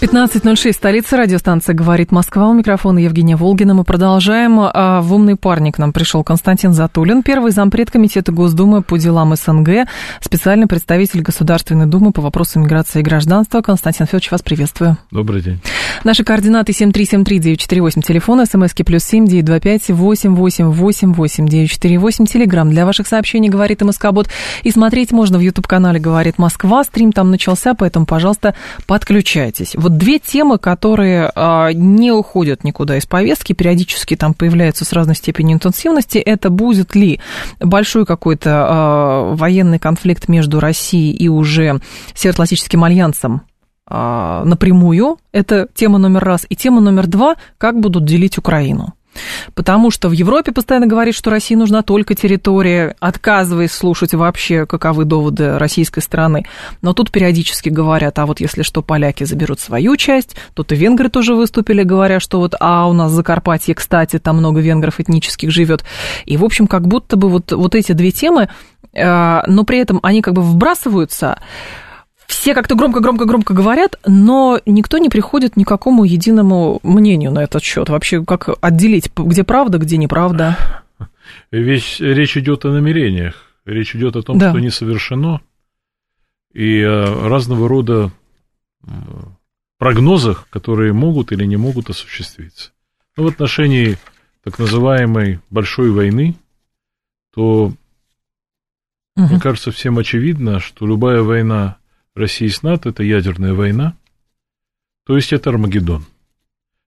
15.06, столица радиостанция «Говорит Москва». У микрофона Евгения Волгина. Мы продолжаем. А в «Умный парник» нам пришел Константин Затулин, первый зампред Комитета Госдумы по делам СНГ, специальный представитель Государственной Думы по вопросам миграции и гражданства. Константин Федорович, вас приветствую. Добрый день. Наши координаты 7373948, телефон, смски плюс семь девять два пять восемь восемь восемь восемь девять четыре восемь, телеграмм для ваших сообщений «Говорит МСК-бот». И смотреть можно в YouTube-канале «Говорит Москва». Стрим там начался, поэтому, пожалуйста, подключайтесь. Вот две темы, которые а, не уходят никуда из повестки, периодически там появляются с разной степенью интенсивности. Это будет ли большой какой-то а, военный конфликт между Россией и уже Североатлантическим альянсом а, напрямую. Это тема номер раз. И тема номер два, как будут делить Украину. Потому что в Европе постоянно говорит, что России нужна только территория, отказываясь слушать вообще, каковы доводы российской стороны. Но тут периодически говорят, а вот если что, поляки заберут свою часть, тут и венгры тоже выступили, говоря, что вот, а у нас Закарпатье, кстати, там много венгров этнических живет. И, в общем, как будто бы вот, вот эти две темы, э, но при этом они как бы вбрасываются, все как-то громко-громко-громко говорят, но никто не приходит ни к какому единому мнению на этот счет. Вообще, как отделить, где правда, где неправда? Весь, речь идет о намерениях. Речь идет о том, да. что не совершено, и о разного рода прогнозах, которые могут или не могут осуществиться. Но ну, в отношении так называемой большой войны, то, угу. мне кажется, всем очевидно, что любая война России с НАТО, это ядерная война, то есть это Армагеддон.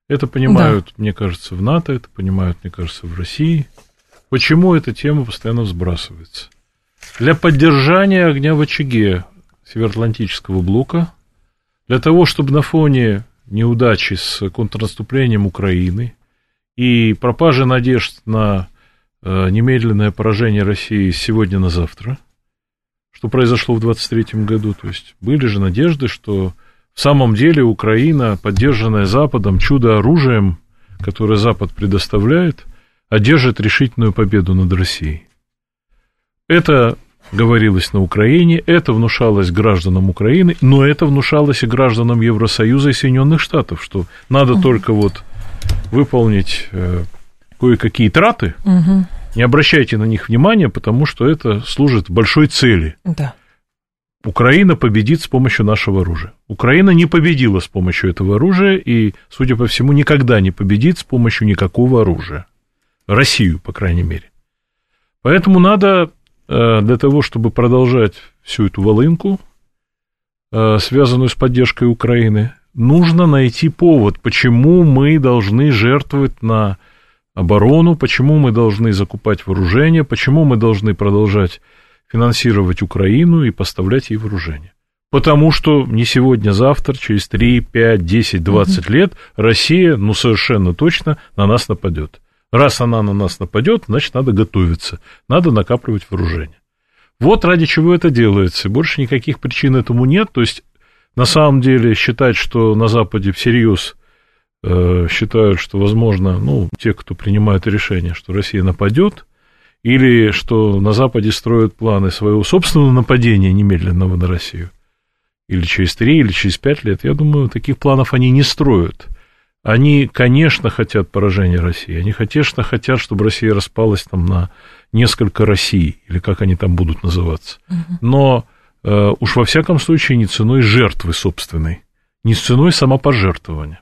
Это понимают, да. мне кажется, в НАТО, это понимают, мне кажется, в России. Почему эта тема постоянно сбрасывается? Для поддержания огня в очаге Североатлантического блока, для того, чтобы на фоне неудачи с контрнаступлением Украины и пропажи надежд на э, немедленное поражение России сегодня на завтра – что произошло в 23 году. То есть были же надежды, что в самом деле Украина, поддержанная Западом чудо-оружием, которое Запад предоставляет, одержит решительную победу над Россией. Это говорилось на Украине, это внушалось гражданам Украины, но это внушалось и гражданам Евросоюза и Соединенных Штатов, что надо только вот выполнить э, кое-какие траты, угу. Не обращайте на них внимания, потому что это служит большой цели. Да. Украина победит с помощью нашего оружия. Украина не победила с помощью этого оружия и, судя по всему, никогда не победит с помощью никакого оружия. Россию, по крайней мере. Поэтому надо э, для того, чтобы продолжать всю эту волынку, э, связанную с поддержкой Украины, нужно найти повод, почему мы должны жертвовать на оборону, почему мы должны закупать вооружение, почему мы должны продолжать финансировать Украину и поставлять ей вооружение. Потому что не сегодня, а завтра, через 3, 5, 10, 20 угу. лет Россия, ну, совершенно точно на нас нападет. Раз она на нас нападет, значит, надо готовиться, надо накапливать вооружение. Вот ради чего это делается. Больше никаких причин этому нет. То есть, на самом деле, считать, что на Западе всерьез считают, что, возможно, ну, те, кто принимает решение, что Россия нападет, или что на Западе строят планы своего собственного нападения немедленного на Россию, или через три, или через пять лет, я думаю, таких планов они не строят. Они, конечно, хотят поражения России, они, конечно, хотят, чтобы Россия распалась там на несколько Россий, или как они там будут называться. Но э, уж во всяком случае не ценой жертвы собственной, не ценой самопожертвования.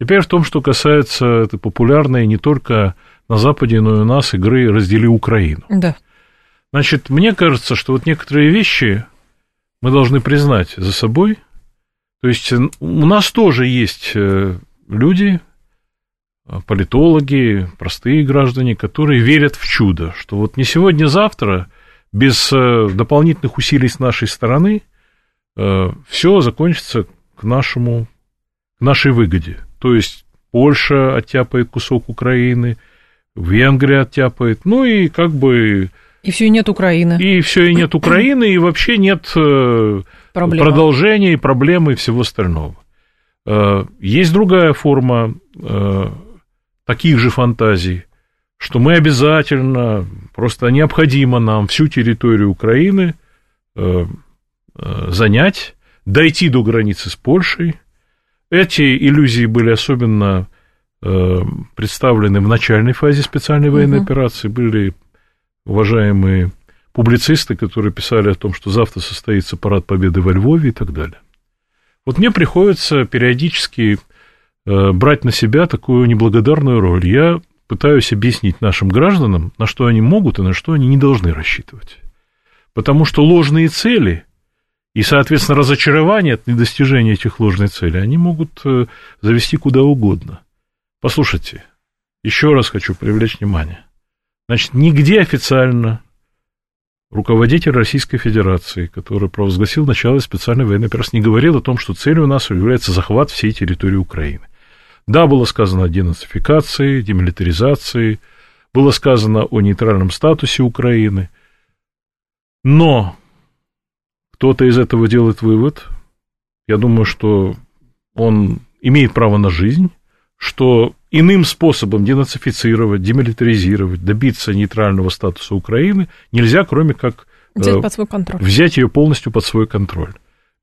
Теперь в том, что касается этой популярной не только на Западе, но и у нас игры «Раздели Украину». Да. Значит, мне кажется, что вот некоторые вещи мы должны признать за собой. То есть у нас тоже есть э, люди, политологи, простые граждане, которые верят в чудо, что вот не сегодня-завтра, без э, дополнительных усилий с нашей стороны, э, все закончится к нашему, к нашей выгоде. То есть Польша оттяпает кусок Украины, Венгрия оттяпает, ну и как бы... И все и нет Украины. И все и нет Украины, и вообще нет э, Проблема. продолжения и проблемы и всего остального. Есть другая форма таких же фантазий, что мы обязательно, просто необходимо нам всю территорию Украины э, э, занять, дойти до границы с Польшей. Эти иллюзии были особенно э, представлены в начальной фазе специальной военной угу. операции. Были уважаемые публицисты, которые писали о том, что завтра состоится парад победы во Львове и так далее. Вот мне приходится периодически Э, брать на себя такую неблагодарную роль. Я пытаюсь объяснить нашим гражданам, на что они могут и на что они не должны рассчитывать. Потому что ложные цели и, соответственно, разочарование от недостижения этих ложных целей, они могут э, завести куда угодно. Послушайте, еще раз хочу привлечь внимание. Значит, нигде официально руководитель Российской Федерации, который провозгласил начало специальной военной операции, не говорил о том, что целью у нас является захват всей территории Украины. Да, было сказано о денацификации, демилитаризации, было сказано о нейтральном статусе Украины, но кто-то из этого делает вывод, я думаю, что он имеет право на жизнь, что иным способом денацифицировать, демилитаризировать, добиться нейтрального статуса Украины нельзя, кроме как взять, э, под свой контроль. взять ее полностью под свой контроль.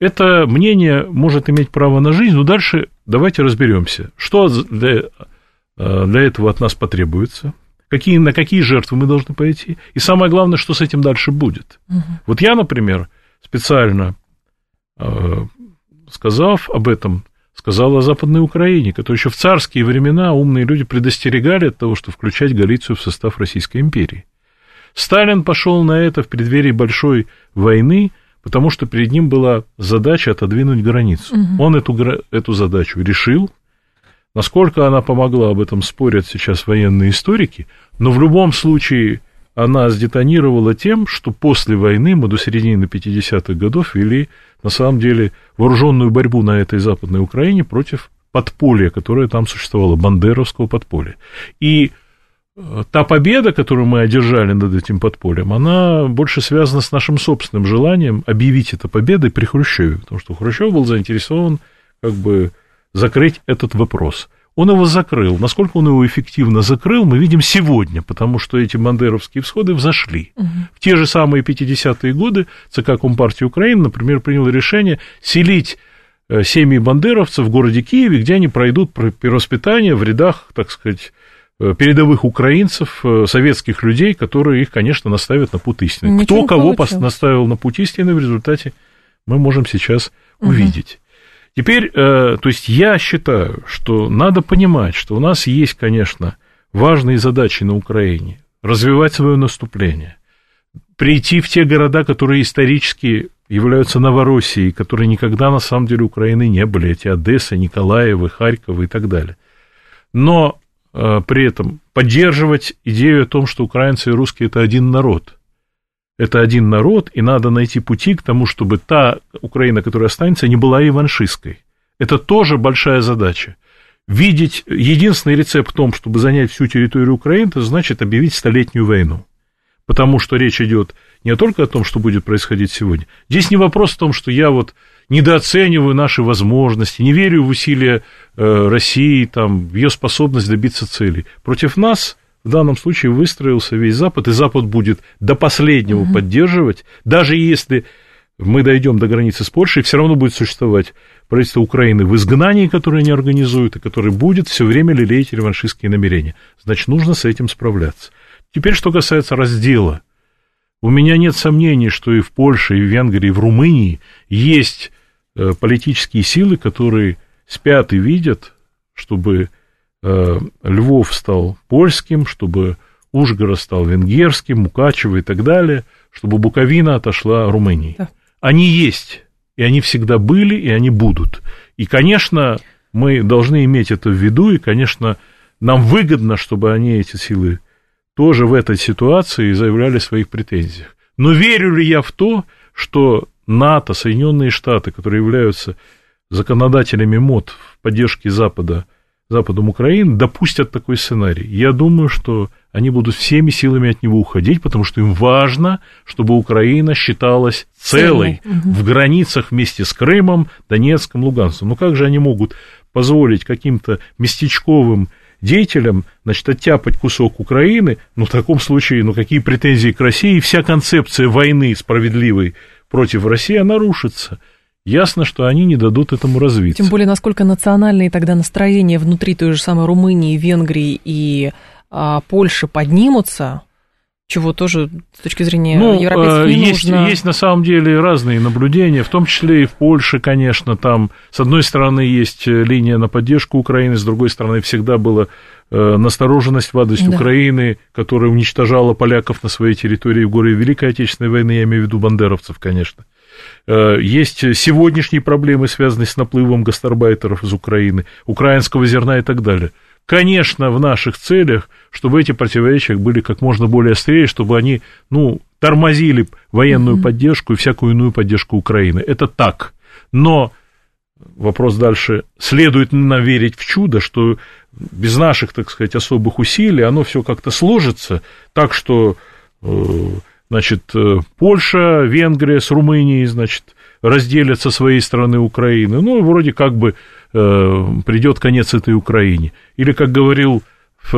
Это мнение может иметь право на жизнь, но дальше давайте разберемся, что для, э, для этого от нас потребуется, какие, на какие жертвы мы должны пойти, и самое главное, что с этим дальше будет. Угу. Вот я, например, специально э, сказав об этом, сказал о Западной Украине, которую еще в царские времена умные люди предостерегали от того, что включать Галицию в состав Российской империи. Сталин пошел на это в преддверии большой войны, потому что перед ним была задача отодвинуть границу. Угу. Он эту, эту задачу решил. Насколько она помогла, об этом спорят сейчас военные историки, но в любом случае она сдетонировала тем, что после войны мы до середины 50-х годов вели, на самом деле, вооруженную борьбу на этой Западной Украине против подполья, которое там существовало, бандеровского подполья. И та победа, которую мы одержали над этим подпольем, она больше связана с нашим собственным желанием объявить это победой при Хрущеве, потому что Хрущев был заинтересован как бы закрыть этот вопрос. Он его закрыл. Насколько он его эффективно закрыл, мы видим сегодня, потому что эти бандеровские всходы взошли. Угу. В те же самые 50-е годы ЦК Компартии Украины, например, принял решение селить э, семьи бандеровцев в городе Киеве, где они пройдут перевоспитание в рядах, так сказать, Э, передовых украинцев, э, советских людей, которые их, конечно, наставят на путь истины. Ничего Кто кого получилось. наставил на путь истины, в результате мы можем сейчас угу. увидеть. Теперь, э, то есть я считаю, что надо понимать, что у нас есть, конечно, важные задачи на Украине. Развивать свое наступление, прийти в те города, которые исторически являются Новороссией, которые никогда на самом деле Украины не были, эти Одесса, Николаевы, Харьковы и так далее. Но Э, при этом поддерживать идею о том, что украинцы и русские это один народ. Это один народ, и надо найти пути к тому, чтобы та Украина, которая останется, не была реваншистской. Это тоже большая задача. Видеть единственный рецепт в том, чтобы занять всю территорию Украины, это значит объявить столетнюю войну. Потому что речь идет не только о том, что будет происходить сегодня. Здесь не вопрос в том, что я вот недооцениваю наши возможности, не верю в усилия э, России, там, в ее способность добиться целей. Против нас в данном случае выстроился весь Запад, и Запад будет до последнего угу. поддерживать, даже если мы дойдем до границы с Польшей, все равно будет существовать правительство Украины в изгнании, которое не организует, и которое будет все время лелеять реваншистские намерения. Значит, нужно с этим справляться. Теперь, что касается раздела. У меня нет сомнений, что и в Польше, и в Венгрии, и в Румынии есть Э, политические силы, которые спят и видят, чтобы Львов стал польским, чтобы Ужгород стал венгерским, Мукачево и так далее, чтобы Буковина отошла Румынии. Да. Они есть, и они всегда были, и они будут. И, конечно, мы должны иметь это в виду, и, конечно, нам выгодно, чтобы они, эти силы, тоже в этой ситуации заявляли о своих претензиях. Но верю ли я в то, что НАТО, Соединенные Штаты, которые являются законодателями МОД в поддержке Запада, Западом Украины, допустят такой сценарий? Я думаю, что они будут всеми силами от него уходить, потому что им важно, чтобы Украина считалась целой в границах вместе с Крымом, Донецком, Луганском. Ну как же они могут позволить каким-то местечковым деятелям, значит, оттяпать кусок Украины, ну, в таком случае, ну, какие претензии к России, вся концепция войны справедливой против России, она рушится. Ясно, что они не дадут этому развиться. Тем более, насколько национальные тогда настроения внутри той же самой Румынии, Венгрии и а, Польши поднимутся, чего тоже с точки зрения Ну, европейцев э, не есть, нужно. есть на самом деле разные наблюдения, в том числе и в Польше, конечно, там с одной стороны есть э, линия на поддержку Украины, с другой стороны всегда была э, настороженность в адрес Да. Украины, которая уничтожала поляков на своей территории в горе Великой Отечественной войны, я имею в виду бандеровцев, конечно. Э, Есть сегодняшние проблемы, связанные с наплывом гастарбайтеров из Украины, украинского зерна и так далее. Конечно, в наших целях, чтобы эти противоречия были как можно более острее, чтобы они, ну, тормозили военную поддержку и всякую иную поддержку Украины. Это так. Но вопрос дальше, следует нам верить в чудо, что без наших, так сказать, особых усилий оно все как-то сложится так, что э, значит, э, Польша, Венгрия с Румынией, значит, разделят со своей стороны Украины. Ну, вроде как бы э, придет конец этой Украине. Или, как говорил в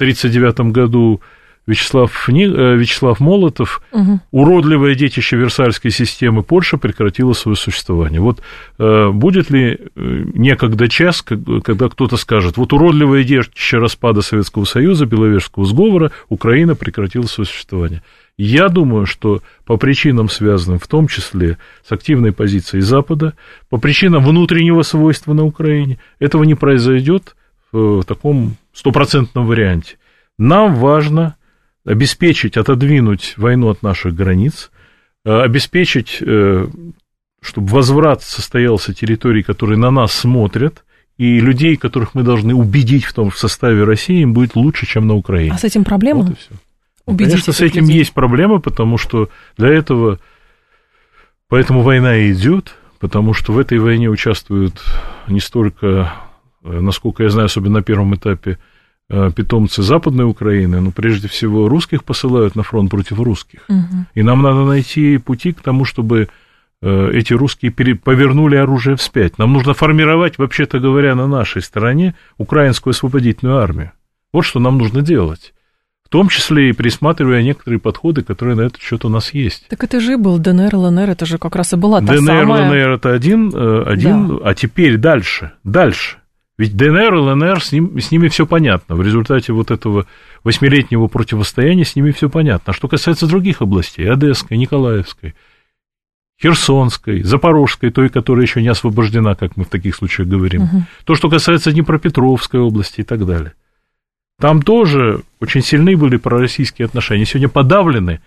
1939 году Вячеслав, э, Вячеслав Молотов, Мгм. уродливое детище Версальской системы Польша прекратила свое существование. Вот э, будет ли некогда час, когда кто-то скажет, вот уродливое детище распада Советского Союза, Беловежского сговора, Украина прекратила свое существование. Я думаю, что по причинам, связанным в том числе с активной позицией Запада, по причинам внутреннего свойства на Украине, этого не произойдет в таком стопроцентном варианте. Нам важно обеспечить, отодвинуть войну от наших границ, э, обеспечить, э, чтобы возврат состоялся территорий, которые на нас смотрят, и людей, которых мы должны убедить в том, что в составе России им будет лучше, чем на Украине. А с этим проблема? Вот и все. Убедить Конечно, с этим людей. есть проблемы, потому что для этого, поэтому война и идет, потому что в этой войне участвуют не столько, э, насколько я знаю, особенно на первом этапе, э, питомцы Западной Украины, но прежде всего русских посылают на фронт против русских. Мгм. И нам надо найти пути к тому, чтобы э, эти русские пере- повернули оружие вспять. Нам нужно формировать, вообще-то говоря, на нашей стороне украинскую освободительную армию. Вот что нам нужно делать. В том числе и присматривая некоторые подходы, которые на этот счет у нас есть. Так это же был ДНР, ЛНР, это же как раз и была та ДНР, самая... ЛНР это один, э, один а теперь дальше, дальше. Ведь ДНР, ЛНР, с, ним, с ними все понятно. В результате вот этого восьмилетнего противостояния с ними все понятно. А что касается других областей, Одесской, Николаевской, Херсонской, Запорожской, той, которая еще не освобождена, как мы в таких случаях говорим, Мгм. то, что касается Днепропетровской области и так далее. Там тоже очень сильны были пророссийские отношения. Сегодня подавлены,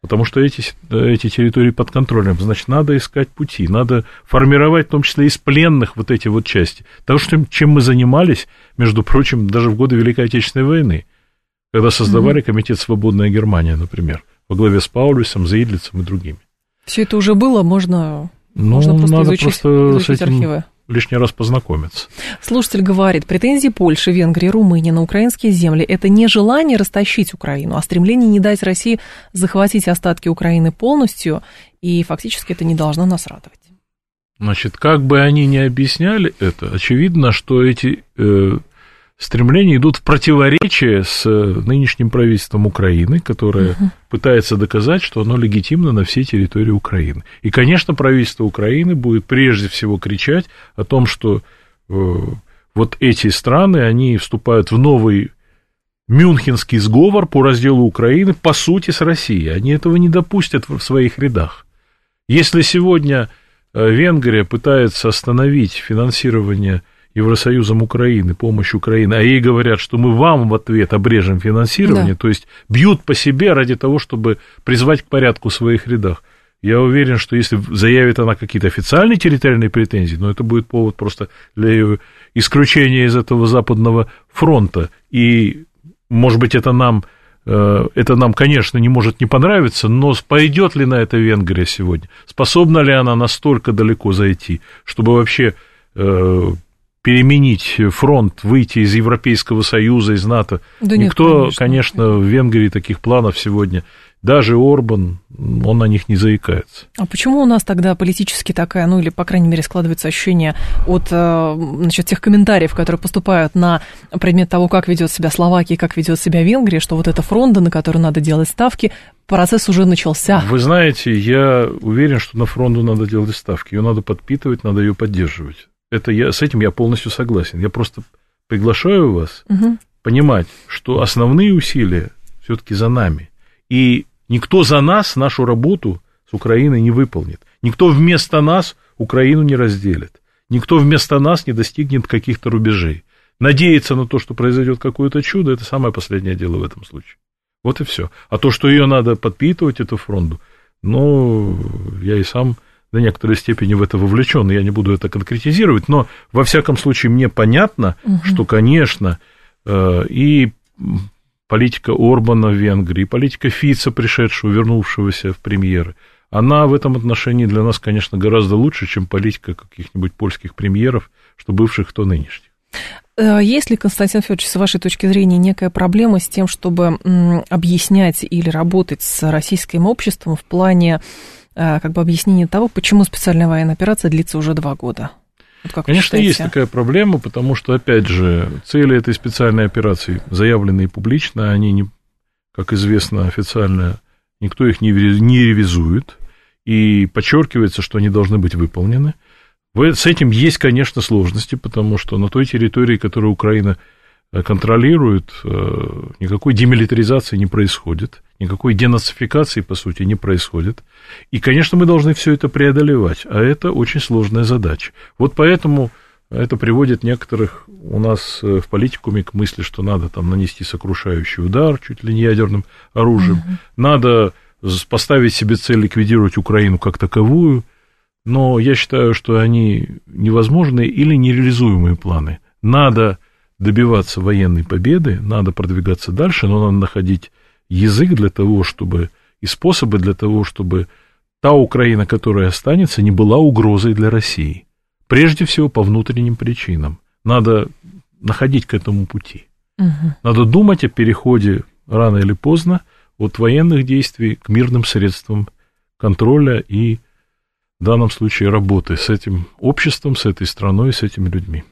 потому что эти, эти территории под контролем. Значит, надо искать пути, надо формировать, в том числе из пленных, вот эти вот части. Того, что, чем мы занимались, между прочим, даже в годы Великой Отечественной войны, когда создавали комитет «Свободная Германия», например, во главе с Паулюсом, Зейдлицем и другими. Все это уже было, можно, Ну, можно просто надо изучить, просто изучить с этим архивы. Лишний раз познакомиться. Слушатель говорит, претензии Польши, Венгрии, Румынии на украинские земли – это не желание растащить Украину, а стремление не дать России захватить остатки Украины полностью, и фактически это не должно нас радовать. Значит, как бы они ни объясняли это, очевидно, что эти э, стремления идут в противоречие с э, нынешним правительством Украины, которое пытается доказать, что оно легитимно на всей территории Украины. И, конечно, правительство Украины будет прежде всего кричать о том, что э, вот эти страны, они вступают в новый Мюнхенский сговор по разделу Украины, по сути, с Россией. Они этого не допустят в своих рядах. Если сегодня э, Венгрия пытается остановить финансирование Евросоюзом Украины, помощь Украины, а ей говорят, что мы вам в ответ обрежем финансирование, Да. то есть бьют по себе ради того, чтобы призвать к порядку в своих рядах. Я уверен, что если заявит она какие-то официальные территориальные претензии, но это будет повод просто для ее исключения из этого западного фронта. И, может быть, это нам, э, это нам, конечно, не может не понравиться, но пойдет ли на это Венгрия сегодня? Способна ли она настолько далеко зайти, чтобы вообще э, переменить фронт, выйти из Европейского Союза, из НАТО? Да нет, Никто, конечно. конечно, в Венгрии таких планов сегодня даже Орбан, он на них не заикается. А почему у нас тогда политически такая, ну или, по крайней мере, складывается ощущение от э, значит, тех комментариев, которые поступают на предмет того, как ведет себя Словакия как ведет себя Венгрия, что вот это фронта, на который надо делать ставки, процесс уже начался. Вы знаете, я уверен, что на фронту надо делать ставки. Ее надо подпитывать, надо ее поддерживать. Это я, с этим я полностью согласен. Я просто приглашаю вас Мгм. понимать, что основные усилия все-таки за нами. И никто за нас нашу работу с Украиной не выполнит. Никто вместо нас Украину не разделит. Никто вместо нас не достигнет каких-то рубежей. Надеяться на то, что произойдет какое-то чудо, это самое последнее дело в этом случае. Вот и все. А то, что ее надо подпитывать, эту фронту, ну, я и сам до некоторой степени в это вовлечен, я не буду это конкретизировать, но во всяком случае мне понятно, что, конечно, э, и политика Орбана в Венгрии, и политика Фица, пришедшего, вернувшегося в премьеры, она в этом отношении для нас, конечно, гораздо лучше, чем политика каких-нибудь польских премьеров, что бывших, то нынешних. Э, Есть ли, Константин Федорович, с вашей точки зрения, некая проблема с тем, чтобы объяснять или работать с российским обществом в плане как бы объяснения того, почему специальная военная операция длится уже два года? Вот как Конечно, есть такая проблема, потому что, опять же, цели этой специальной операции заявлены публично, они, не, как известно, официально, никто их не, не ревизует, и подчеркивается, что они должны быть выполнены. С этим есть, конечно, сложности, потому что на той территории, которую Украина э, контролирует, э, никакой демилитаризации не происходит, никакой денацификации, по сути, не происходит. И, конечно, мы должны все это преодолевать, а это очень сложная задача. Вот поэтому это приводит некоторых у нас э, в политикуме к мысли, что надо там нанести сокрушающий удар чуть ли не ядерным оружием, надо с- поставить себе цель ликвидировать Украину как таковую, но я считаю, что они невозможные или нереализуемые планы. Надо добиваться военной победы, надо продвигаться дальше, но надо находить язык для того, чтобы и способы для того, чтобы та Украина, которая останется, не была угрозой для России. Прежде всего по внутренним причинам. Надо находить к этому пути. Мгм. Надо думать о переходе рано или поздно от военных действий к мирным средствам контроля и в данном случае работы с этим обществом, с этой страной, с этими людьми.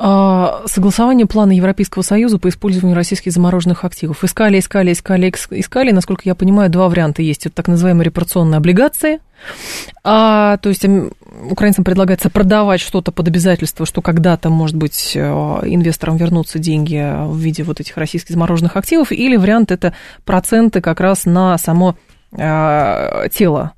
А, Согласование плана Европейского Союза по использованию российских замороженных активов. Искали, искали, искали, искали. Насколько я понимаю, два варианта есть. Это так называемые репарационные облигации. А, то есть украинцам предлагается продавать что-то под обязательство, что когда-то, может быть, э, инвесторам вернутся деньги в виде вот этих российских замороженных активов. Или вариант это проценты как раз на само э, тело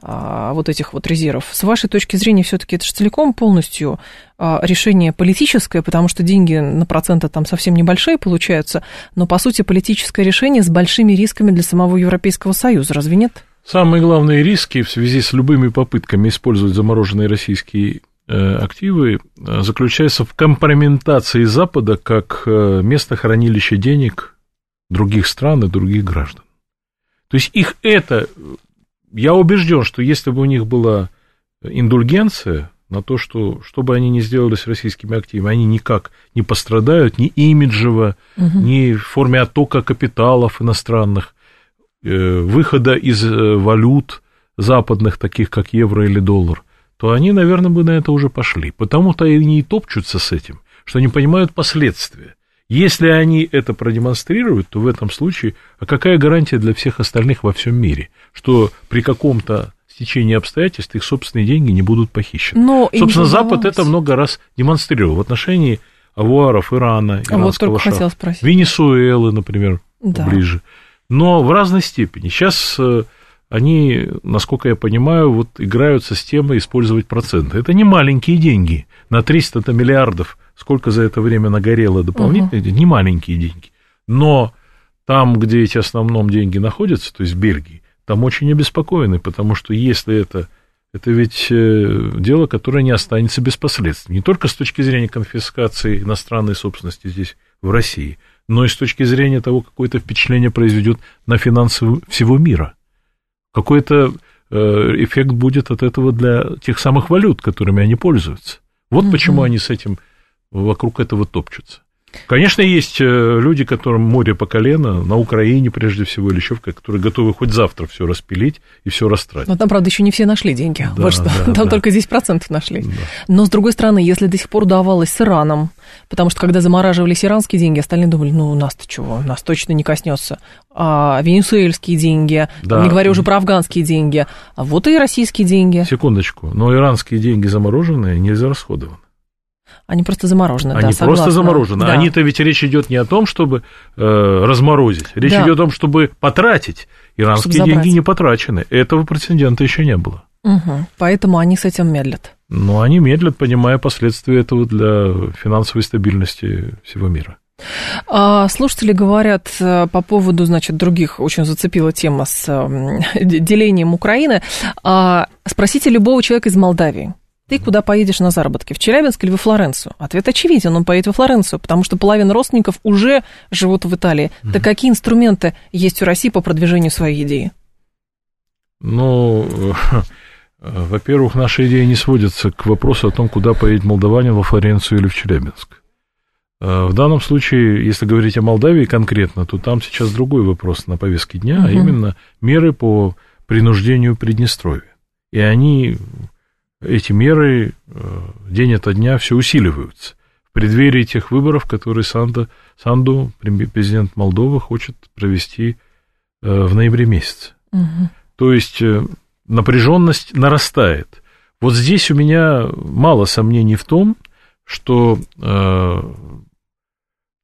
вот этих вот резервов. С вашей точки зрения, все-таки это же целиком полностью а, решение политическое, потому что деньги на проценты там совсем небольшие получаются, но по сути политическое решение с большими рисками для самого Европейского Союза, разве нет? Самые главные риски в связи с любыми попытками использовать замороженные российские э, активы э, заключаются в компрометации Запада как э, место хранилища денег других стран и других граждан. То есть их это, я убежден, что если бы у них была индульгенция на то, что, что бы они ни сделали с российскими активами, они никак не пострадают ни имиджево, ни в форме оттока капиталов иностранных, э, выхода из э, валют западных, таких как евро или доллар, то они, наверное, бы на это уже пошли. Потому-то они и топчутся с этим, что они понимают последствия. Если они это продемонстрируют, то в этом случае, а какая гарантия для всех остальных во всем мире, что при каком-то стечении обстоятельств их собственные деньги не будут похищены? Но не Собственно, Запад это много раз демонстрировал в отношении авуаров Ирана, А вот иранского только шаха, спросить. Венесуэлы, например, Да. ближе. Но в разной степени. Сейчас э, они, насколько я понимаю, вот играют со системой использовать проценты. Это не маленькие деньги. На 300 миллиардов, сколько за это время нагорело дополнительных, денег, не маленькие деньги. Но там, где эти основном деньги находятся, то есть в Бельгии, там очень обеспокоены, потому что если это, это ведь э, дело, которое не останется без последствий. Не только с точки зрения конфискации иностранной собственности здесь, в России, но и с точки зрения того, какое это впечатление произведет на финансы всего мира. Какой-то э, эффект будет от этого для тех самых валют, которыми они пользуются. Вот угу. почему они с этим вокруг этого топчутся. Конечно, есть э, люди, которым море по колено, на Украине прежде всего, или еще в которые готовы хоть завтра все распилить и все растратить. Но там, правда, еще не все нашли деньги. Да, вот что. Да, там да. только 10% нашли. Да. Но, с другой стороны, если до сих пор удавалось с Ираном, потому что когда замораживались иранские деньги, остальные думали, ну, нас-то чего, нас точно не коснется. А венесуэльские деньги, да. не говоря уже про афганские деньги, а вот и российские деньги. Секундочку, но иранские деньги замороженные, не израсходованы. Они просто заморожены. Они да, просто заморожены. Да. Они-то ведь речь идет не о том, чтобы э, разморозить, речь да. идет о том, чтобы потратить. Иранские чтобы деньги не потрачены. Этого прецедента еще не было. Угу. Поэтому они с этим медлят. Ну, они медлят, понимая последствия этого для финансовой стабильности всего мира. А, слушатели говорят э, по поводу, значит, других, очень зацепила тема с делением Украины. А, спросите любого человека из Молдавии, ты куда поедешь на заработки, в Челябинск или во Флоренцию? Ответ очевиден, он поедет во Флоренцию, потому что половина родственников уже живут в Италии. Mm-hmm. Так какие инструменты есть у России по продвижению своей идеи? Ну, во-первых, наша идея не сводится к вопросу о том, куда поедет молдаванин во Флоренцию или в Челябинск. Э, в данном случае, если говорить о Молдавии конкретно, то там сейчас другой вопрос на повестке дня, угу. а именно меры по принуждению Приднестровья. И они эти меры э, день ото дня все усиливаются. В преддверии тех выборов, которые Санду, Санду президент Молдовы, хочет провести э, в ноябре месяце. Угу. То есть э, напряженность нарастает. Вот здесь у меня мало сомнений в том, что э,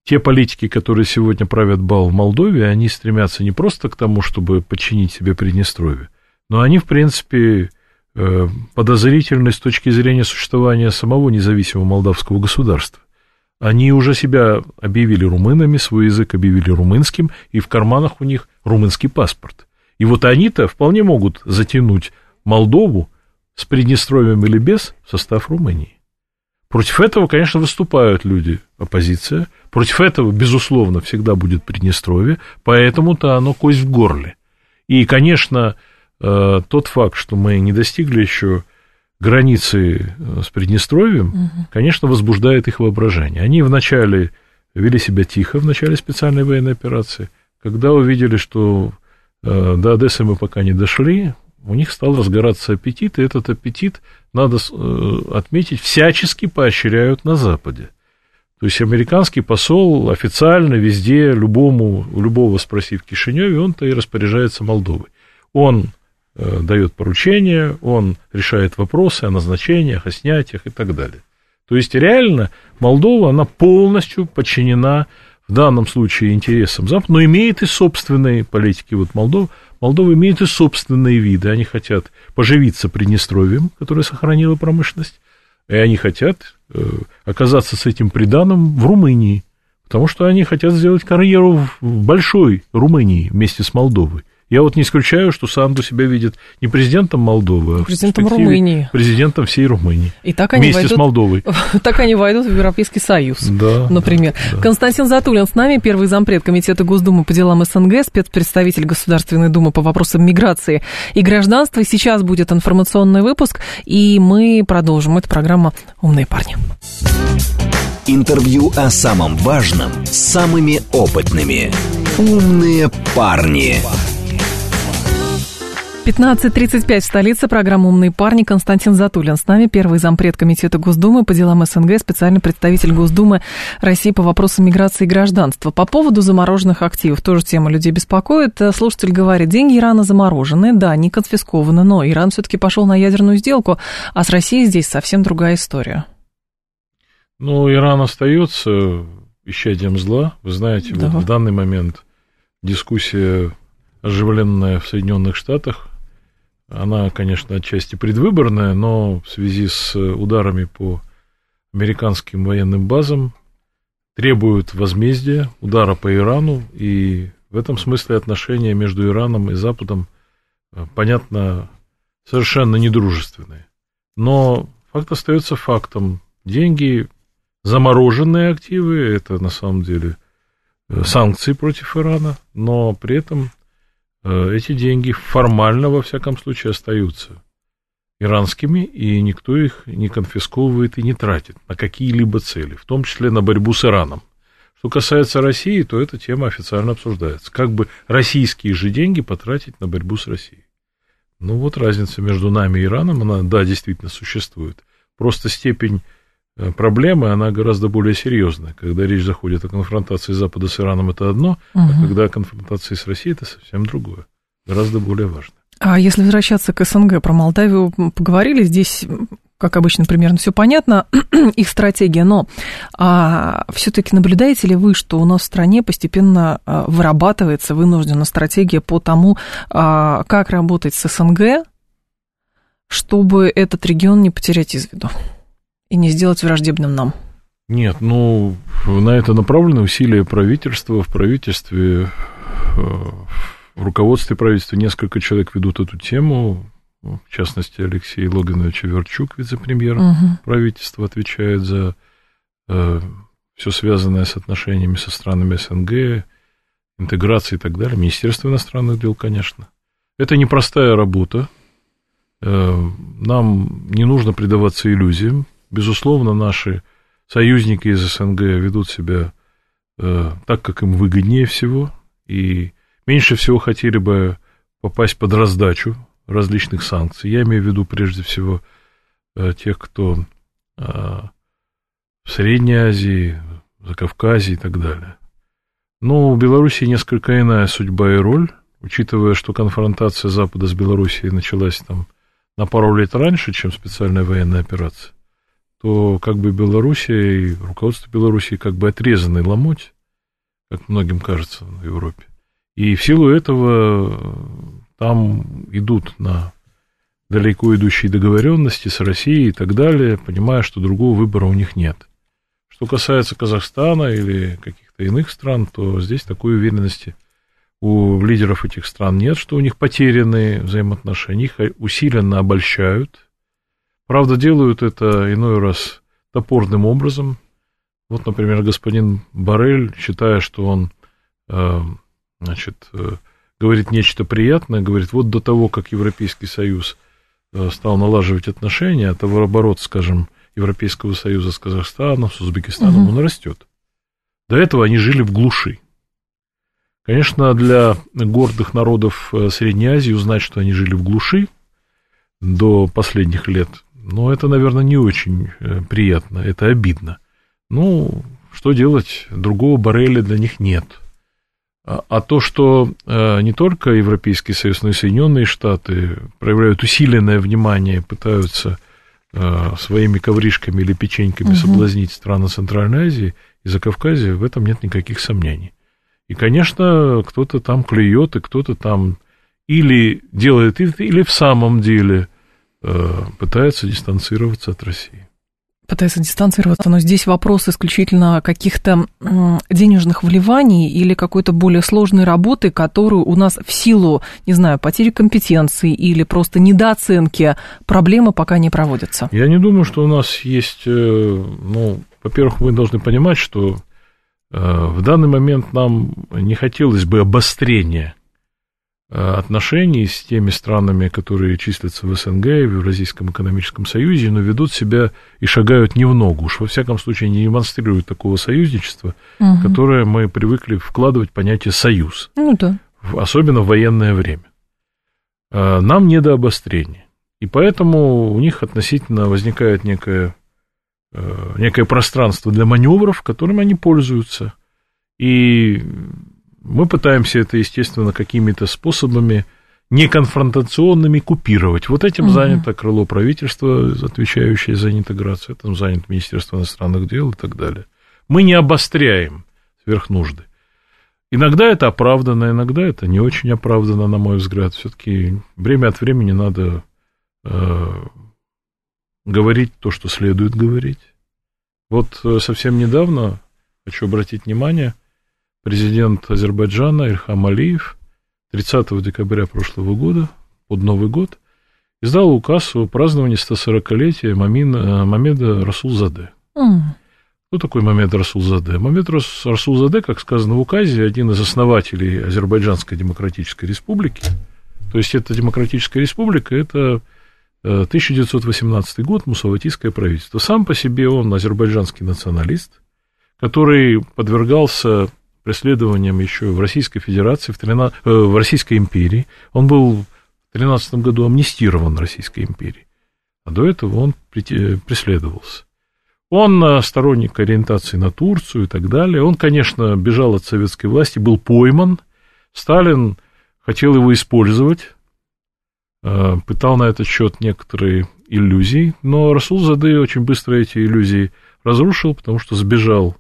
те политики, которые сегодня правят бал в Молдове, они стремятся не просто к тому, чтобы подчинить себе Приднестровье, но они, в принципе, Э, подозрительны с точки зрения существования самого независимого молдавского государства. Они уже себя объявили румынами, свой язык объявили румынским, и в карманах у них румынский паспорт. И вот они-то вполне могут затянуть Молдову с Приднестровьем или без в состав Румынии. Против этого, конечно, выступают люди, оппозиция. Против этого, безусловно, всегда будет Приднестровье, поэтому-то оно кость в горле. И, конечно, тот факт, что мы не достигли еще границы э, с Приднестровьем, угу. конечно, возбуждает их воображение. Они вначале вели себя тихо в начале специальной военной операции. Когда увидели, что э, до Одессы мы пока не дошли, у них стал разгораться аппетит, и этот аппетит, надо отметить, всячески поощряют на Западе. То есть американский посол официально везде, любому, любого спросив в Кишиневе, он-то и распоряжается Молдовой. Он Э, дает поручения, он решает вопросы о назначениях, о снятиях и так далее. То есть реально Молдова, она полностью подчинена в данном случае интересам Запада, но имеет и собственные политики. Вот Молдова, Молдова имеет и собственные виды. Они хотят поживиться Приднестровьем, которое сохранило промышленность, и они хотят э, оказаться с этим приданым в Румынии, потому что они хотят сделать карьеру в большой Румынии вместе с Молдовой. Я вот не исключаю, что Санду себя видит не президентом Молдовы, а президентом Румынии. Президентом всей Румынии. И так они вместе войдут, с Молдовой. Так они войдут в Европейский Союз, да, например. Да. Константин Затулин с нами, первый зампред Комитета Госдумы по делам СНГ, спецпредставитель Государственной Думы по вопросам миграции и гражданства. Сейчас будет информационный выпуск, и мы продолжим. Это программа «Умные парни». Интервью о самом важном с самыми опытными. «Умные парни». 15.35 в столице. Программа «Умные парни». Константин Затулин с нами, первый зампред Комитета Госдумы по делам СНГ, специальный представитель Госдумы России по вопросам миграции и гражданства. По поводу замороженных активов, тоже тема людей беспокоит. Слушатель говорит, деньги Ирана заморожены, да, не конфискованы, но Иран все-таки пошел на ядерную сделку, а с Россией здесь совсем другая история. Ну, Иран остается исчадием зла. Вы знаете, да. вот в данный момент дискуссия оживленная в Соединенных Штатах она, конечно, отчасти предвыборная, но в связи с ударами по американским военным базам требуют возмездия, удара по Ирану, и в этом смысле отношения между Ираном и Западом понятно, совершенно недружественные. Но факт остается фактом. Деньги, замороженные активы, это на самом деле санкции против Ирана, но при этом эти деньги формально, во всяком случае, остаются иранскими, и никто их не конфисковывает и не тратит на какие-либо цели, в том числе на борьбу с Ираном. Что касается России, то эта тема официально обсуждается. Как бы российские же деньги потратить на борьбу с Россией. Ну вот разница между нами и Ираном, она, да, действительно существует. Просто степень э, проблемы, она гораздо более серьезная. Когда речь заходит о конфронтации Запада с Ираном, это одно, угу. а когда конфронтация с Россией, это совсем другое. Гораздо более важно. А если возвращаться к СНГ, про Молдавию поговорили, здесь, как обычно, примерно все понятно, их стратегия, но а, все-таки наблюдаете ли вы, что у нас в стране постепенно а, вырабатывается вынуждена стратегия по тому, а, как работать с СНГ, чтобы этот регион не потерять из виду и не сделать враждебным нам? Нет, ну, на это направлены усилия правительства. В правительстве э, в руководстве правительства несколько человек ведут эту тему. В частности, Алексей Логанович Верчук, вице-премьер угу. правительства, отвечает за э, все связанное с отношениями со странами СНГ, интеграцией и так далее. Министерство иностранных дел, конечно. Это непростая работа. Э, нам не нужно предаваться иллюзиям. Безусловно, наши союзники из СНГ ведут себя э, так, как им выгоднее всего. И меньше всего хотели бы попасть под раздачу различных санкций. Я имею в виду прежде всего э, тех, кто э, в Средней Азии, за Кавказе и так далее. Но у Белоруссии несколько иная судьба и роль, учитывая, что конфронтация Запада с Белоруссией началась там на пару лет раньше, чем специальная военная операция, то как бы Белоруссия и руководство Белоруссии как бы отрезанный ломоть, как многим кажется в Европе. И в силу этого э, там идут на далеко идущие договоренности с Россией и так далее, понимая, что другого выбора у них нет. Что касается Казахстана или каких-то иных стран, то здесь такой уверенности у лидеров этих стран нет, что у них потерянные взаимоотношения, их усиленно обольщают. Правда, делают это иной раз топорным образом. Вот, например, господин Барель, считая, что он э, значит, э, говорит нечто приятное, говорит, вот до того, как Европейский Союз э, стал налаживать отношения, а товарооборот, скажем, Европейского Союза с Казахстаном, с Узбекистаном, угу. он растет. До этого они жили в глуши. Конечно, для гордых народов Средней Азии узнать, что они жили в глуши до последних лет, ну, это, наверное, не очень приятно, это обидно. Ну, что делать, другого барреля для них нет – а, а то, что э, не только Европейский Союз, но и Соединенные Штаты проявляют усиленное внимание, пытаются э, своими ковришками или печеньками угу. соблазнить страны Центральной Азии и Закавказья, в этом нет никаких сомнений. И, конечно, кто-то там клюет, и кто-то там или делает это, или в самом деле э, пытается дистанцироваться от России пытается дистанцироваться, но здесь вопрос исключительно каких-то денежных вливаний или какой-то более сложной работы, которую у нас в силу, не знаю, потери компетенции или просто недооценки проблемы пока не проводятся. Я не думаю, что у нас есть, э, ну, во-первых, мы должны понимать, что э, в данный момент нам не хотелось бы обострения Э, отношений с теми странами, которые числятся в СНГ, в Евразийском экономическом союзе, но ведут себя и шагают не в ногу. Уж во всяком случае не демонстрируют такого союзничества, угу. которое мы привыкли вкладывать в понятие «союз», ну, да. особенно в военное время. Э, нам не до обострения. И поэтому у них относительно возникает некое, э, некое пространство для маневров, которым они пользуются. И мы пытаемся это, естественно, какими-то способами неконфронтационными купировать. Вот этим угу. занято крыло правительства, отвечающее за интеграцию, этим занято Министерство иностранных дел и так далее. Мы не обостряем сверх нужды. Иногда это оправдано, иногда это не очень оправдано, на мой взгляд. Все-таки время от времени надо э, говорить то, что следует говорить. Вот э, совсем недавно, хочу обратить внимание, президент Азербайджана Ильхам Алиев 30 декабря прошлого года под Новый год издал указ о праздновании 140-летия Мамина, Мамеда Расулзаде. Mm. Кто такой Мамед Расулзаде? Мамед Расулзаде, как сказано в указе, один из основателей Азербайджанской Демократической Республики. То есть эта Демократическая Республика – это 1918 э, год, мусаватийское правительство. Сам по себе он азербайджанский националист, который подвергался преследованиям еще в Российской Федерации, в, 13, э, в Российской империи. Он был в 13 году амнистирован Российской империей, а до этого он преследовался. Он э, сторонник ориентации на Турцию и так далее. Он, конечно, бежал от советской власти, был пойман. Сталин хотел его использовать, э, пытал на этот счет некоторые иллюзии, но Расул Зады очень быстро эти иллюзии разрушил, потому что сбежал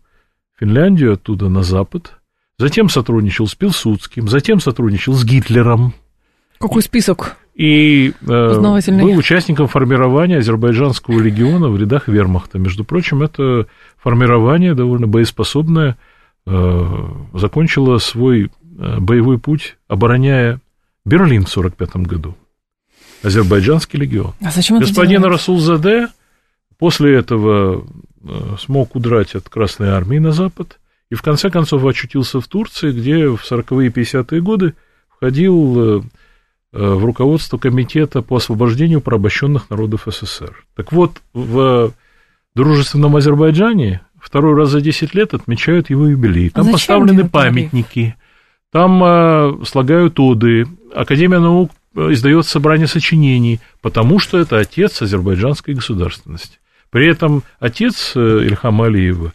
Финляндию оттуда на запад, затем сотрудничал с Пилсудским, затем сотрудничал с Гитлером. Какой список? И э, был участником формирования азербайджанского легиона в рядах вермахта. Между прочим, это формирование довольно боеспособное, э, закончило свой э, боевой путь, обороняя Берлин в 1945 году. Азербайджанский легион. А зачем Господин Расулзаде после этого э, смог удрать от Красной Армии на запад и в конце концов очутился в Турции, где в 40-е и 50-е годы входил э, Э, в руководство Комитета по освобождению порабощенных народов СССР. Так вот, в дружественном Азербайджане второй раз за 10 лет отмечают его юбилей. Там а поставлены памятники, там слагают оды, Академия наук издает собрание сочинений, потому что это отец азербайджанской государственности. При этом отец Ильхама Алиева,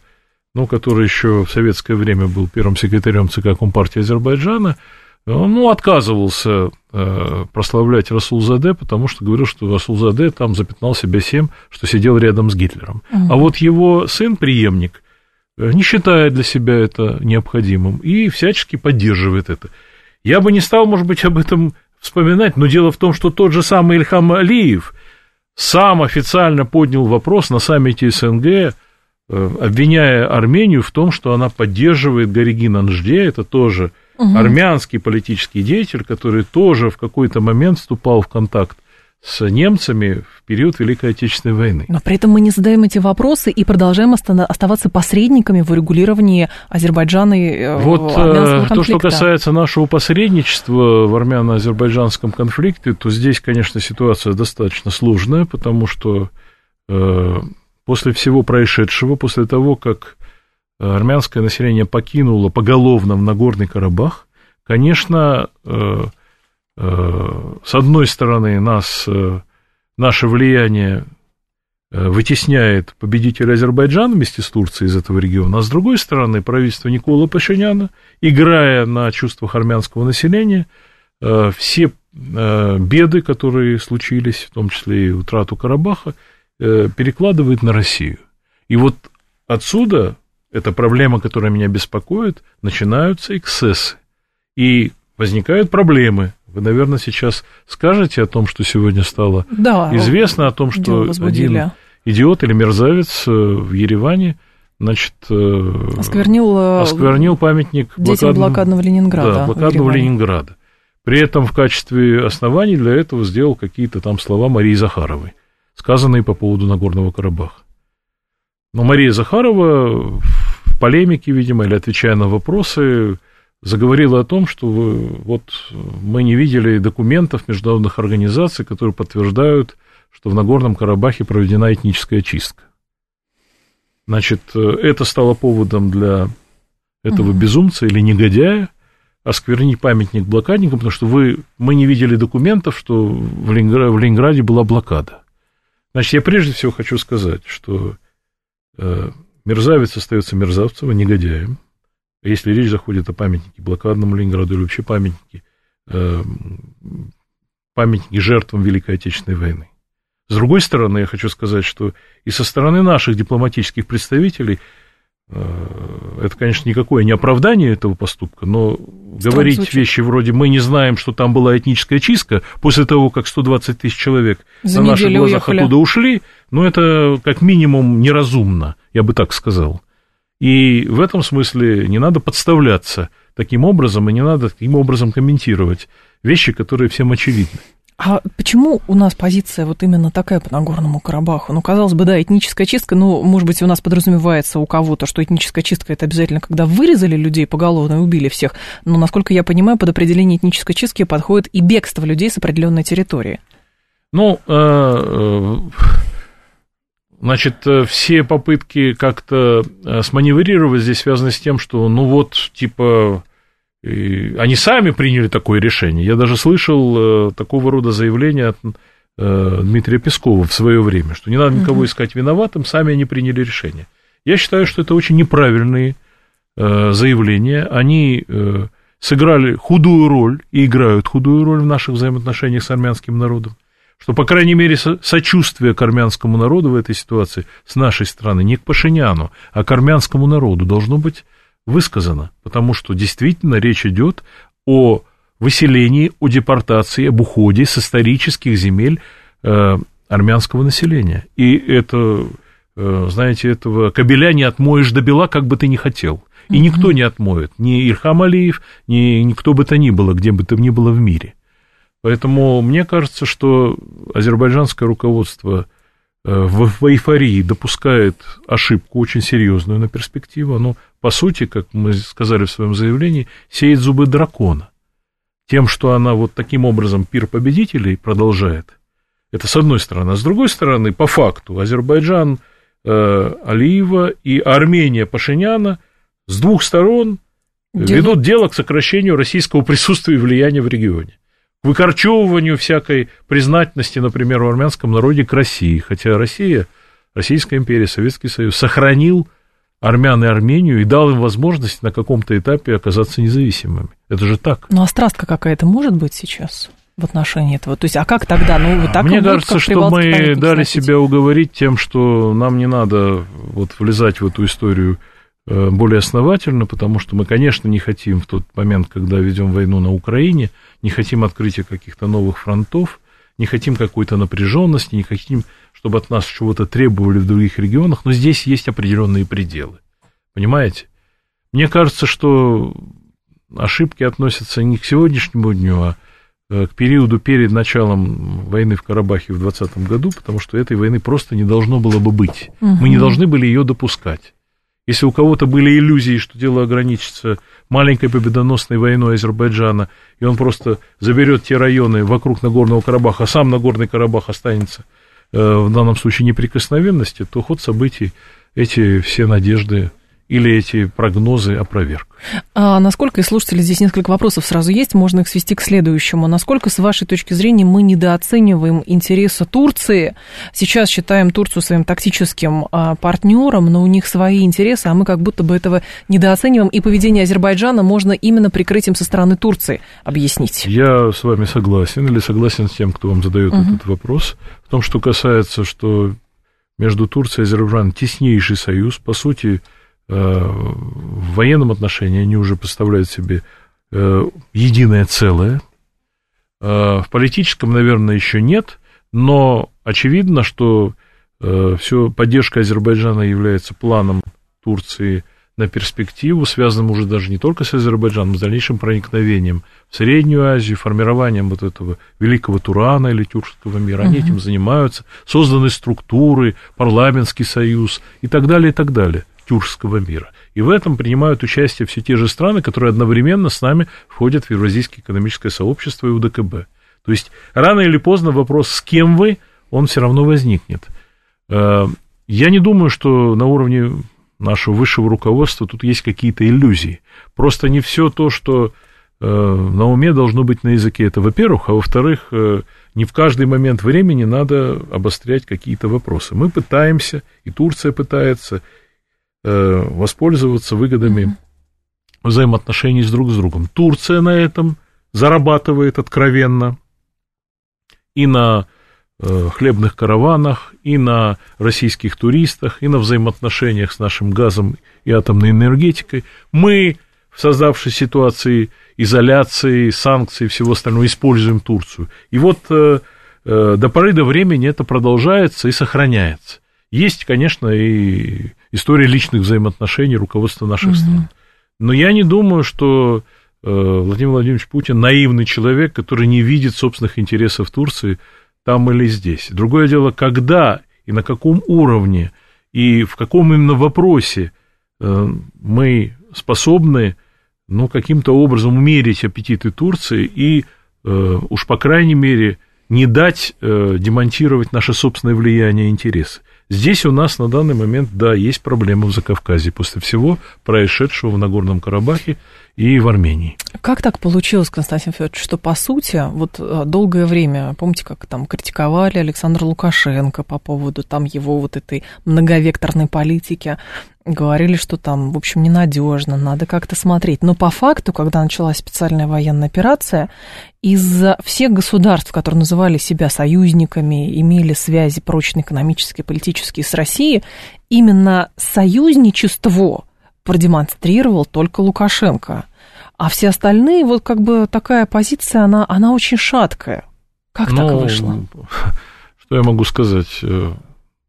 ну, который еще в советское время был первым секретарем ЦК Компартии Азербайджана, ну, отказывался э, прославлять Расулзаде, потому что говорил, что Расулзаде там запятнал себя всем, что сидел рядом с Гитлером. Угу. А вот его сын, преемник, э, не считает для себя это необходимым и всячески поддерживает это. Я бы не стал, может быть, об этом вспоминать, но дело в том, что тот же самый Ильхам Алиев сам официально поднял вопрос на саммите СНГ, э, обвиняя Армению в том, что она поддерживает Горигин Анжде, это тоже угу. армянский политический деятель, который тоже в какой-то момент вступал в контакт с немцами в период Великой Отечественной войны. Но при этом мы не задаем эти вопросы и продолжаем оставаться посредниками в урегулировании Азербайджана и э, Вот э, то, что касается нашего посредничества в армяно-азербайджанском конфликте, то здесь, конечно, ситуация достаточно сложная, потому что э, после всего происшедшего, после того, как армянское население покинуло поголовно в Нагорный Карабах, конечно, с одной стороны, нас, э, наше влияние вытесняет победителя Азербайджана вместе с Турцией из этого региона, а с другой стороны, правительство Никола Пашиняна, играя на чувствах армянского населения, все беды, которые случились, в том числе и утрату Карабаха, перекладывает на Россию. И вот отсюда это проблема, которая меня беспокоит, начинаются эксцессы. И возникают проблемы. Вы, наверное, сейчас скажете о том, что сегодня стало да, известно, о том, что один идиот или мерзавец э, в Ереване значит, э, осквернил, э, осквернил памятник детям блокадного, блокадного Ленинграда. Да, блокадного Ленинграда. При этом в качестве оснований для этого сделал какие-то там слова Марии Захаровой, сказанные по поводу Нагорного Карабаха. Но Мария Захарова в полемике, видимо, или отвечая на вопросы, заговорила о том, что вы, вот мы не видели документов международных организаций, которые подтверждают, что в Нагорном Карабахе проведена этническая чистка. Значит, это стало поводом для этого безумца или негодяя осквернить памятник блокадникам, потому что вы, мы не видели документов, что в Ленинграде, в Ленинграде была блокада. Значит, я прежде всего хочу сказать, что Э, мерзавец остается мерзавцем, а негодяем. Если речь заходит о памятнике блокадному Ленинграду или вообще памятнике, э, памятнике жертвам Великой Отечественной войны. С другой стороны, я хочу сказать, что и со стороны наших дипломатических представителей Э, это, конечно, никакое не оправдание этого поступка, но говорить случае. вещи вроде «мы не знаем, что там была этническая чистка» после того, как 120 тысяч человек За на наших глазах уехали. оттуда ушли, ну, это как минимум неразумно, я бы так сказал. И в этом смысле не надо подставляться таким образом, и не надо таким образом комментировать вещи, которые всем очевидны. А почему у нас позиция вот именно такая по Нагорному Карабаху? Ну, казалось бы, да, этническая чистка, ну, может быть, у нас подразумевается у кого-то, что этническая чистка это обязательно, когда вырезали людей поголовно и убили всех. Но, насколько я понимаю, под определение этнической чистки подходит и бегство людей с определенной территории. Ну, э, э, значит, все попытки как-то сманеврировать здесь связаны с тем, что, ну вот, типа, они сами приняли такое решение. Я даже слышал э, такого рода заявление от э, Дмитрия Пескова в свое время, что не надо никого искать виноватым, сами они приняли решение. Я считаю, что это очень неправильные э, заявления. Они э, сыграли худую роль и играют худую роль в наших взаимоотношениях с армянским народом. Что, по крайней мере, сочувствие к армянскому народу в этой ситуации с нашей стороны не к Пашиняну, а к армянскому народу должно быть высказано, потому что действительно речь идет о выселении, о депортации, об уходе с исторических земель э, армянского населения. И это, э, знаете, этого кабеля не отмоешь до бела, как бы ты ни хотел. И угу. никто не отмоет, ни Ильхам Алиев, ни никто бы то ни было, где бы то ни было в мире. Поэтому мне кажется, что азербайджанское руководство э, в, в эйфории допускает ошибку очень серьезную на перспективу. Оно по сути, как мы сказали в своем заявлении, сеет зубы дракона. Тем, что она вот таким образом пир победителей продолжает. Это с одной стороны. А с другой стороны, по факту, Азербайджан э, Алиева и Армения Пашиняна с двух сторон Дело... ведут дело к сокращению российского присутствия и влияния в регионе. Выкорчевыванию всякой признательности, например, в армянском народе к России. Хотя Россия, Российская империя, Советский Союз сохранил армян и Армению и дал им возможность на каком-то этапе оказаться независимыми. Это же так. Ну, а страстка какая-то может быть сейчас? в отношении этого? То есть, а как тогда? Ну, вот так Мне кажется, что мы дали себя уговорить тем, что нам не надо вот влезать в эту историю более основательно, потому что мы, конечно, не хотим в тот момент, когда ведем войну на Украине, не хотим открытия каких-то новых фронтов, не хотим какой-то напряженности, не хотим чтобы от нас чего-то требовали в других регионах, но здесь есть определенные пределы. Понимаете? Мне кажется, что ошибки относятся не к сегодняшнему дню, а э, к периоду перед началом войны в Карабахе в 2020 году, потому что этой войны просто не должно было бы быть. Угу. Мы не должны были ее допускать. Если у кого-то были иллюзии, что дело ограничится маленькой победоносной войной Азербайджана, и он просто заберет те районы вокруг Нагорного Карабаха, а сам Нагорный Карабах останется Э, в данном случае неприкосновенности, то ход событий эти все надежды или эти прогнозы опроверг. А насколько, и слушатели, здесь несколько вопросов сразу есть, можно их свести к следующему. Насколько, с вашей точки зрения, мы недооцениваем интересы Турции? Сейчас считаем Турцию своим тактическим а, партнером, но у них свои интересы, а мы как будто бы этого недооцениваем, и поведение Азербайджана можно именно прикрытием со стороны Турции объяснить. Я с вами согласен, или согласен с тем, кто вам задает угу. этот вопрос. В том, что касается, что между Турцией и Азербайджаном теснейший союз, по сути, в военном отношении они уже представляют себе э, единое целое. Э, в политическом, наверное, еще нет, но очевидно, что все поддержка Азербайджана является планом Турции на перспективу, связанным уже даже не только с Азербайджаном, с дальнейшим проникновением в Среднюю Азию, формированием вот этого великого Турана или тюркского мира. Они uh-huh. этим занимаются, созданы структуры, парламентский союз и так далее, и так далее тюркского мира. И в этом принимают участие все те же страны, которые одновременно с нами входят в Евразийское экономическое сообщество и УДКБ. То есть рано или поздно вопрос, с кем вы, он все равно возникнет. Э, я не думаю, что на уровне нашего высшего руководства тут есть какие-то иллюзии. Просто не все то, что э, на уме должно быть на языке. Это, во-первых, а во-вторых, э, не в каждый момент времени надо обострять какие-то вопросы. Мы пытаемся, и Турция пытается, воспользоваться выгодами взаимоотношений с друг с другом. Турция на этом зарабатывает откровенно и на э, хлебных караванах, и на российских туристах, и на взаимоотношениях с нашим газом и атомной энергетикой. Мы в создавшей ситуации изоляции, санкций и всего остального используем Турцию. И вот э, до поры до времени это продолжается и сохраняется. Есть, конечно, и история личных взаимоотношений руководства наших угу. стран. Но я не думаю, что Владимир Владимирович Путин наивный человек, который не видит собственных интересов Турции там или здесь. Другое дело, когда и на каком уровне и в каком именно вопросе мы способны ну, каким-то образом умерить аппетиты Турции и уж по крайней мере не дать демонтировать наше собственное влияние и интересы. Здесь у нас на данный момент, да, есть проблемы в Закавказье. После всего происшедшего в Нагорном Карабахе и в Армении. Как так получилось, Константин Федорович, что, по сути, вот э, долгое время, помните, как там критиковали Александра Лукашенко по поводу там его вот этой многовекторной политики, говорили, что там, в общем, ненадежно, надо как-то смотреть. Но по факту, когда началась специальная военная операция, из всех государств, которые называли себя союзниками, имели связи прочные экономические, политические с Россией, именно союзничество продемонстрировал только Лукашенко. А все остальные, вот как бы такая позиция, она, она очень шаткая. Как ну, так вышло? Что я могу сказать? Э,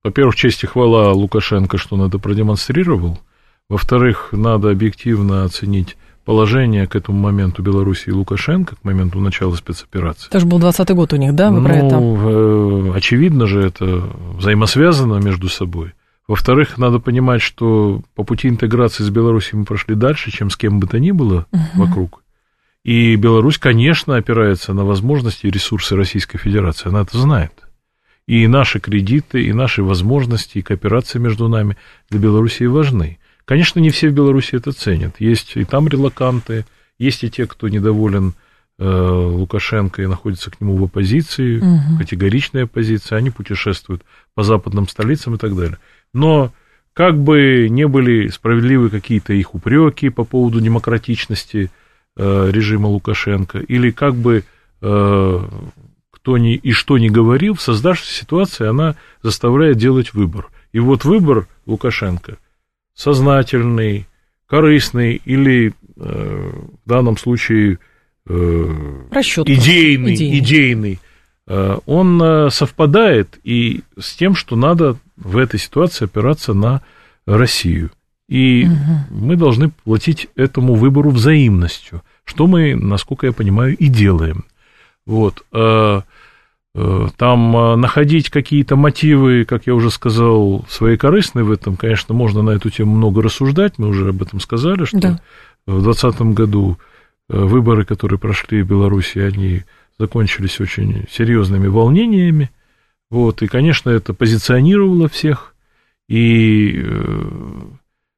во-первых, честь и хвала Лукашенко, что он это продемонстрировал. Во-вторых, надо объективно оценить положение к этому моменту Беларуси и Лукашенко, к моменту начала спецоперации. Это же был 20-й год у них, да? Вы ну, про это? Э, очевидно же, это взаимосвязано между собой. Во-вторых, надо понимать, что по пути интеграции с Беларусью мы прошли дальше, чем с кем бы то ни было угу. вокруг. И Беларусь, конечно, опирается на возможности и ресурсы Российской Федерации, она это знает. И наши кредиты, и наши возможности, и кооперация между нами для Белоруссии важны. Конечно, не все в Беларуси это ценят. Есть и там релаканты, есть и те, кто недоволен э, Лукашенко и находится к нему в оппозиции, угу. категоричная оппозиция, они путешествуют по западным столицам и так далее. Но как бы не были справедливы какие-то их упреки по поводу демократичности э, режима Лукашенко, или как бы э, кто ни и что ни говорил, в создавшейся ситуации она заставляет делать выбор. И вот выбор Лукашенко сознательный, корыстный или э, в данном случае э, идейный, идейный, идейный он совпадает и с тем, что надо в этой ситуации опираться на Россию. И угу. мы должны платить этому выбору взаимностью, что мы, насколько я понимаю, и делаем. Вот. Э, э, там э, находить какие-то мотивы, как я уже сказал, свои корыстные в этом, конечно, можно на эту тему много рассуждать, мы уже об этом сказали, что да. в 2020 году выборы, которые прошли в Беларуси, они закончились очень серьезными волнениями, вот, и, конечно, это позиционировало всех, и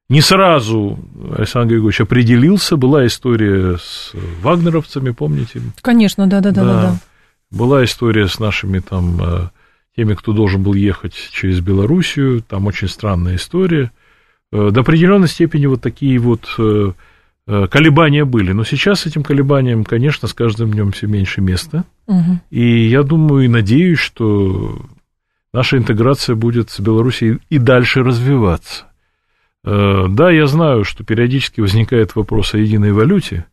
не сразу Александр Григорьевич определился. Была история с вагнеровцами, помните? Конечно, да-да-да. да. Была история с нашими там э, теми, кто должен был ехать через Белоруссию. Там очень странная история. Э, до определенной степени вот такие вот э, колебания были. Но сейчас этим колебаниям, конечно, с каждым днем все меньше места. Угу. И я думаю и надеюсь, что наша интеграция будет с Белоруссией и дальше развиваться. Э, да, я знаю, что периодически возникает вопрос о единой валюте.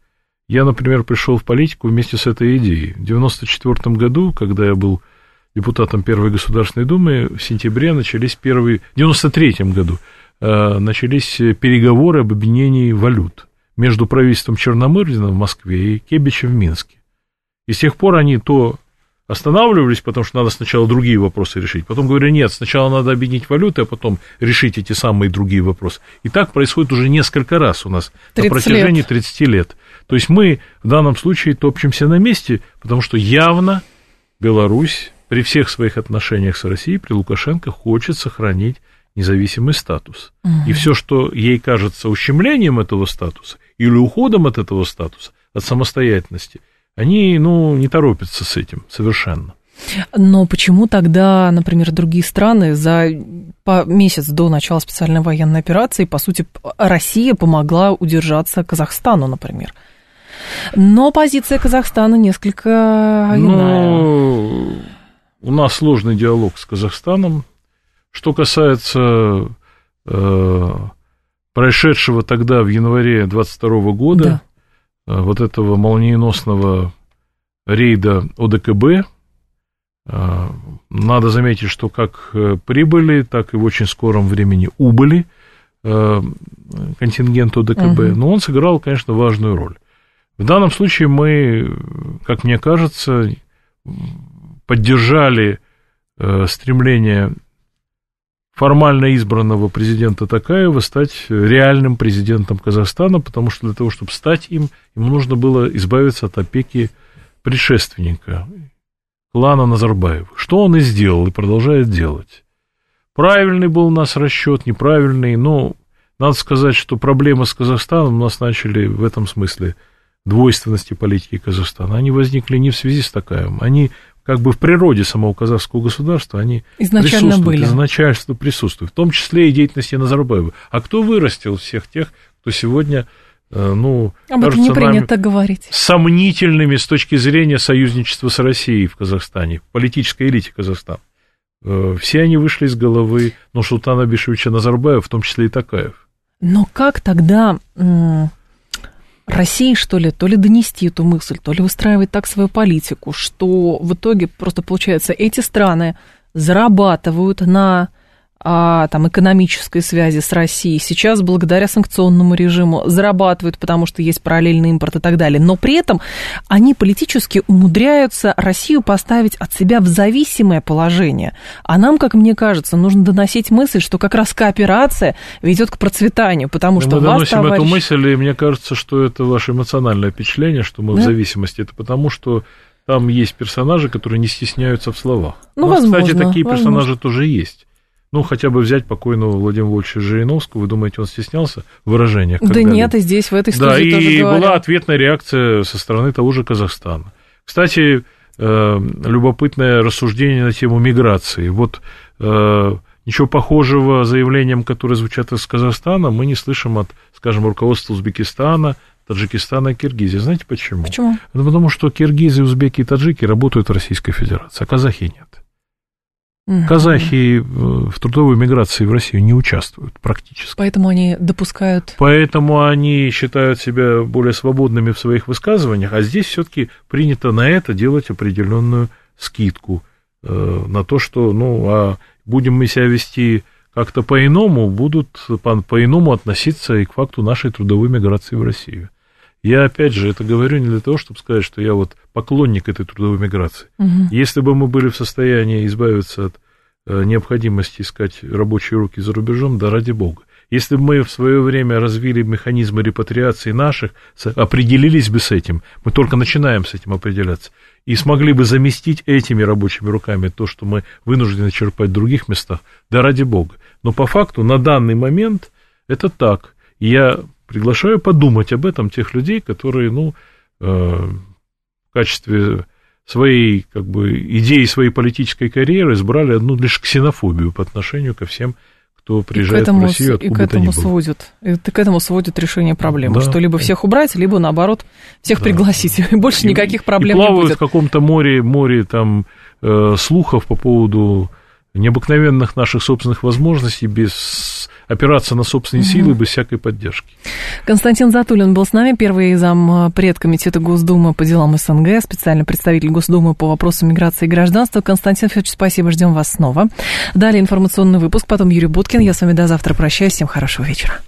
Я, например, пришел в политику вместе с этой идеей. В 1994 году, когда я был депутатом Первой Государственной Думы, в сентябре начались первые... В 1993 году э, начались переговоры об объединении валют между правительством Черномырдина в Москве и Кебича в Минске. И с тех пор они то останавливались, потому что надо сначала другие вопросы решить. Потом говорили, нет, сначала надо объединить валюты, а потом решить эти самые другие вопросы. И так происходит уже несколько раз у нас на протяжении лет. 30 лет. То есть мы в данном случае топчемся на месте, потому что явно Беларусь при всех своих отношениях с Россией, при Лукашенко, хочет сохранить независимый статус. Угу. И все, что ей кажется ущемлением этого статуса или уходом от этого статуса, от самостоятельности – они, ну, не торопятся с этим совершенно. Но почему тогда, например, другие страны за по месяц до начала специальной военной операции, по сути, Россия помогла удержаться Казахстану, например? Но позиция Казахстана несколько иная. Ну, у нас сложный диалог с Казахстаном. Что касается э, происшедшего тогда в январе 22 года, да. Э, вот этого молниеносного рейда ОДКБ. Э, надо заметить, что как э, прибыли, так и в очень скором времени убыли контингент ОДКБ, угу. но он сыграл, конечно, важную роль. В данном случае мы, как мне кажется, поддержали э, стремление формально избранного президента Такаева стать реальным президентом Казахстана, потому что для того, чтобы стать им, ему нужно было избавиться от опеки предшественника, клана Назарбаева. Что он и сделал, и продолжает делать. Правильный был у нас расчет, неправильный, но надо сказать, что проблемы с Казахстаном у нас начали в этом смысле двойственности политики Казахстана. Они возникли не в связи с Такаевым, они как бы в природе самого казахского государства, они Изначально присутствуют, были. изначально присутствуют, в том числе и деятельности Назарбаева. А кто вырастил всех тех, кто сегодня, э, ну, Об этом не принято говорить. сомнительными с точки зрения союзничества с Россией в Казахстане, в политической элите Казахстана. Э, все они вышли из головы Нурсултана Бишевича Назарбаева, в том числе и Такаев. Но как тогда России, что ли, то ли донести эту мысль, то ли выстраивать так свою политику, что в итоге просто получается эти страны зарабатывают на а, там, экономической связи с Россией, сейчас благодаря санкционному режиму зарабатывают, потому что есть параллельный импорт и так далее. Но при этом они политически умудряются Россию поставить от себя в зависимое положение. А нам, как мне кажется, нужно доносить мысль, что как раз кооперация ведет к процветанию, потому мы что мы вас, доносим товарищ... эту мысль, и мне кажется, что это ваше эмоциональное впечатление, что мы Да. в зависимости. Это потому, что там есть персонажи, которые не стесняются в словах. Ну, У нас, кстати, возможно, такие возможно. персонажи тоже есть. Ну, хотя бы взять покойного Владимира Вольфовича Жириновского. Вы думаете, он стеснялся в выражениях? Да нет, и здесь, в этой Да, студии тоже и говорят. была ответная реакция со стороны того же Казахстана. Кстати, э, любопытное рассуждение на тему миграции. Вот э, ничего похожего заявлениям, которые звучат из Казахстана, мы не слышим от, скажем, руководства Узбекистана, Таджикистана и Киргизии. Знаете почему? Почему? Ну, потому что киргизы, узбеки и таджики работают в Российской Федерации, а казахи нет. Казахи э, в трудовой миграции в Россию не участвуют практически. Поэтому они допускают... Поэтому они считают себя более свободными в своих высказываниях, а здесь все-таки принято на это делать определенную скидку э, на то, что, ну, а будем мы себя вести как-то по-иному, будут по- по-иному относиться и к факту нашей трудовой миграции в Россию. Я, опять же, это говорю не для того, чтобы сказать, что я вот поклонник этой трудовой миграции. Мгм. Если бы мы были в состоянии избавиться от э, необходимости искать рабочие руки за рубежом, да ради бога. Если бы мы в свое время развили механизмы репатриации наших, определились бы с этим, мы только начинаем с этим определяться, и смогли бы заместить этими рабочими руками то, что мы вынуждены черпать в других местах, да ради бога. Но по факту на данный момент это так. Я приглашаю подумать об этом тех людей, которые, ну, э, в качестве своей как бы, идеи своей политической карьеры избрали одну лишь ксенофобию по отношению ко всем, кто И к приезжает этому, в Россию, откуда и к этому было. сводят. Это к этому сводят решение проблемы. Да. Что либо всех убрать, либо наоборот всех Да. пригласить. И больше И- никаких и проблем не плавают будет. в каком-то море, море там э, слухов по поводу необыкновенных наших собственных возможностей без опираться на собственные силы, без всякой поддержки. Константин Затулин был с нами, первый зам э, предкомитета Госдумы по делам СНГ, специальный представитель Госдумы по вопросам миграции и гражданства. Константин Федорович, спасибо, ждем вас снова. Далее информационный выпуск, потом Юрий Буткин. Я с вами до завтра прощаюсь. Всем хорошего вечера.